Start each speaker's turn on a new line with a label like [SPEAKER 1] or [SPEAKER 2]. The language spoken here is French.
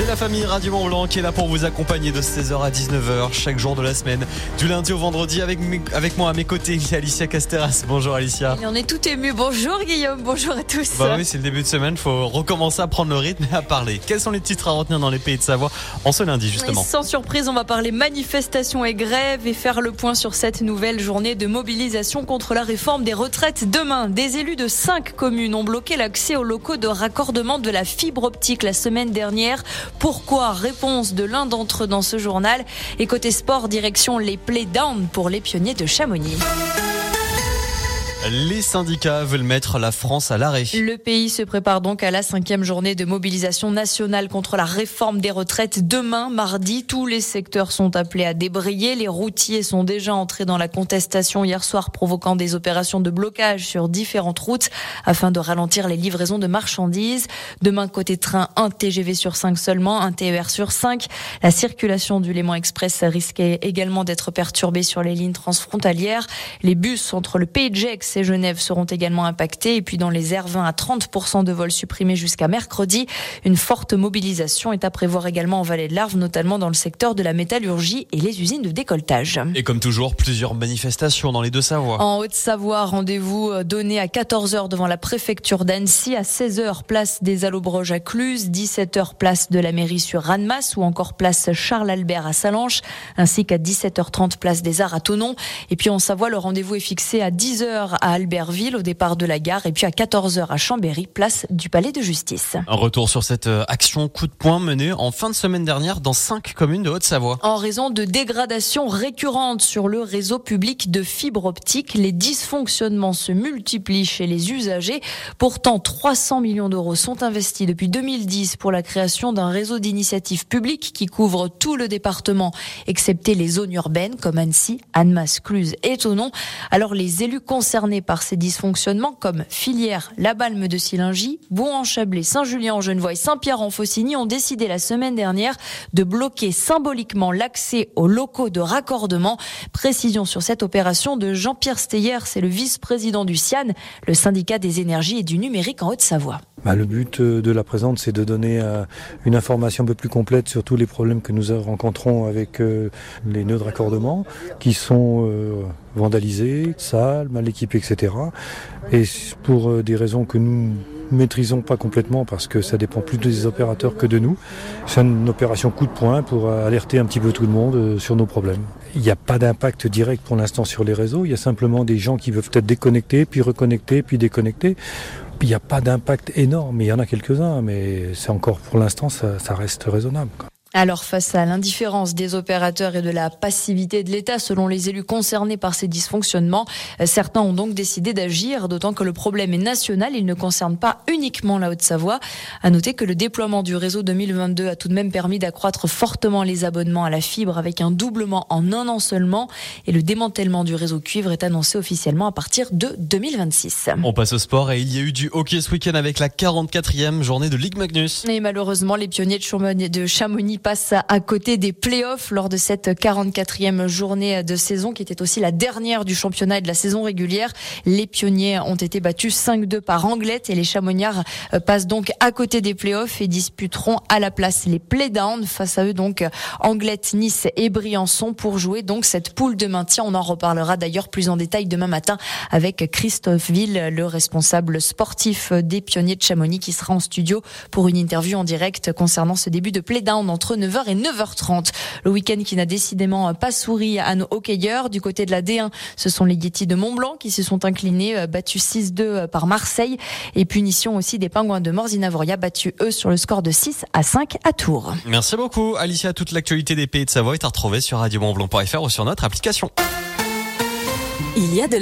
[SPEAKER 1] C'est la famille Radio Mont Blanc qui est là pour vous accompagner de 16h à 19h chaque jour de la semaine, du lundi au vendredi avec, avec moi à mes côtés, il y a Alicia Casteras. Bonjour Alicia.
[SPEAKER 2] Et on est tout ému. Bonjour Guillaume, bonjour à tous.
[SPEAKER 1] Bah oui, c'est le début de semaine, faut recommencer à prendre le rythme et à parler. Quels sont les titres à retenir dans les pays de Savoie en ce lundi justement
[SPEAKER 2] Et Sans surprise, on va parler manifestation et grève et faire le point sur cette nouvelle journée de mobilisation contre la réforme des retraites. Demain, des élus de cinq communes ont bloqué l'accès aux locaux de raccordement de la fibre optique la semaine dernière. Pourquoi Réponse de l'un d'entre eux dans ce journal. Et côté sport, direction les play down pour les pionniers de Chamonix.
[SPEAKER 1] Les syndicats veulent mettre la France à l'arrêt.
[SPEAKER 2] Le pays se prépare donc à la cinquième journée de mobilisation nationale contre la réforme des retraites. Demain, mardi, tous les secteurs sont appelés à débrayer. Les routiers sont déjà entrés dans la contestation hier soir, provoquant des opérations de blocage sur différentes routes afin de ralentir les livraisons de marchandises. Demain, côté train, un TGV sur 5 seulement, un TER sur 5. La circulation du Léman Express risquait également d'être perturbée sur les lignes transfrontalières. Les bus entre le Pays de et Genève seront également impactés. Et puis dans les airs 20 à 30% de vols supprimés jusqu'à mercredi. Une forte mobilisation est à prévoir également en vallée de l'Arve, notamment dans le secteur de la métallurgie et les usines de décolletage.
[SPEAKER 1] Et comme toujours, plusieurs manifestations dans les deux Savoies.
[SPEAKER 2] En Haute-Savoie, rendez-vous euh, donné à 14h devant la préfecture d'Annecy, à 16h place des Allobroges à Cluse, 17h place de la mairie sur Ranmas ou encore place Charles-Albert à Salanches, ainsi qu'à 17h30 place des Arts à Tonon. Et puis en Savoie, le rendez-vous est fixé à 10h à Albertville au départ de la gare et puis à 14h à Chambéry, place du Palais de Justice.
[SPEAKER 1] Un retour sur cette euh, action coup de poing menée en fin de semaine dernière dans cinq communes de Haute-Savoie.
[SPEAKER 2] En raison de dégradations récurrentes sur le réseau public de fibre optique, les dysfonctionnements se multiplient chez les usagers. Pourtant, 300 millions d'euros sont investis depuis 2010 pour la création d'un réseau d'initiatives publiques qui couvre tout le département, excepté les zones urbaines comme Annecy, Annemasse, Cluse et Tonon. Alors les élus concernés par ces dysfonctionnements comme Filière, La Balme de Silingy, Bon-en-Chablais, Saint-Julien-en-Genevois et Saint-Pierre-en-Faucigny ont décidé la semaine dernière de bloquer symboliquement l'accès aux locaux de raccordement. Précision sur cette opération de Jean-Pierre Steyer, c'est le vice-président du CIAN, le syndicat des énergies et du numérique en Haute-Savoie.
[SPEAKER 3] Bah, le but de la présente, c'est de donner euh, une information un peu plus complète sur tous les problèmes que nous rencontrons avec euh, les nœuds de raccordement, qui sont euh, vandalisés, sales, mal équipés, etc. Et pour des raisons que nous maîtrisons pas complètement parce que ça dépend plus des opérateurs que de nous. C'est une opération coup de poing pour alerter un petit peu tout le monde sur nos problèmes. Il n'y a pas d'impact direct pour l'instant sur les réseaux. Il y a simplement des gens qui peuvent être déconnectés, puis reconnectés, puis déconnectés. Il n'y a pas d'impact énorme, il y en a quelques-uns, mais c'est encore pour l'instant, ça, reste raisonnable.
[SPEAKER 2] Alors face à l'indifférence des opérateurs et de la passivité de l'État selon les élus concernés par ces dysfonctionnements, certains ont donc décidé d'agir, d'autant que le problème est national, il ne concerne pas uniquement la Haute-Savoie. À noter que le déploiement du réseau 2022 a tout de même permis d'accroître fortement les abonnements à la fibre avec un doublement en un an seulement et le démantèlement du réseau cuivre est annoncé officiellement à partir de 2026.
[SPEAKER 1] On passe au sport et il y a eu du hockey ce week-end avec la 44e journée de Ligue Magnus.
[SPEAKER 2] Et malheureusement, les pionniers de Chamonix passe à côté des playoffs lors de cette 44e journée de saison qui était aussi la dernière du championnat et de la saison régulière. Les pionniers ont été battus 5-2 par Anglette et les Chamonniards passent donc à côté des playoffs et disputeront à la place les playdowns face à eux donc Anglette, Nice et Briançon pour jouer donc cette poule de maintien. On en reparlera d'ailleurs plus en détail demain matin avec Christophe Ville, le responsable sportif des pionniers de Chamonix qui sera en studio pour une interview en direct concernant ce début de playdown entre 9h et 9h30. Le week-end qui n'a décidément pas souri à nos hockeyeurs. Du côté de la D1, ce sont les Yétis de Mont-Blanc qui se sont inclinés, battus 6-2 par Marseille. Et punition aussi des Pingouins de Morzinavoria, battus eux sur le score de 6 à 5 à Tours.
[SPEAKER 1] Merci beaucoup Alicia. Toute l'actualité des pays de Savoie est à retrouver sur radiomontblanc.fr ou sur notre application.
[SPEAKER 2] Il y a de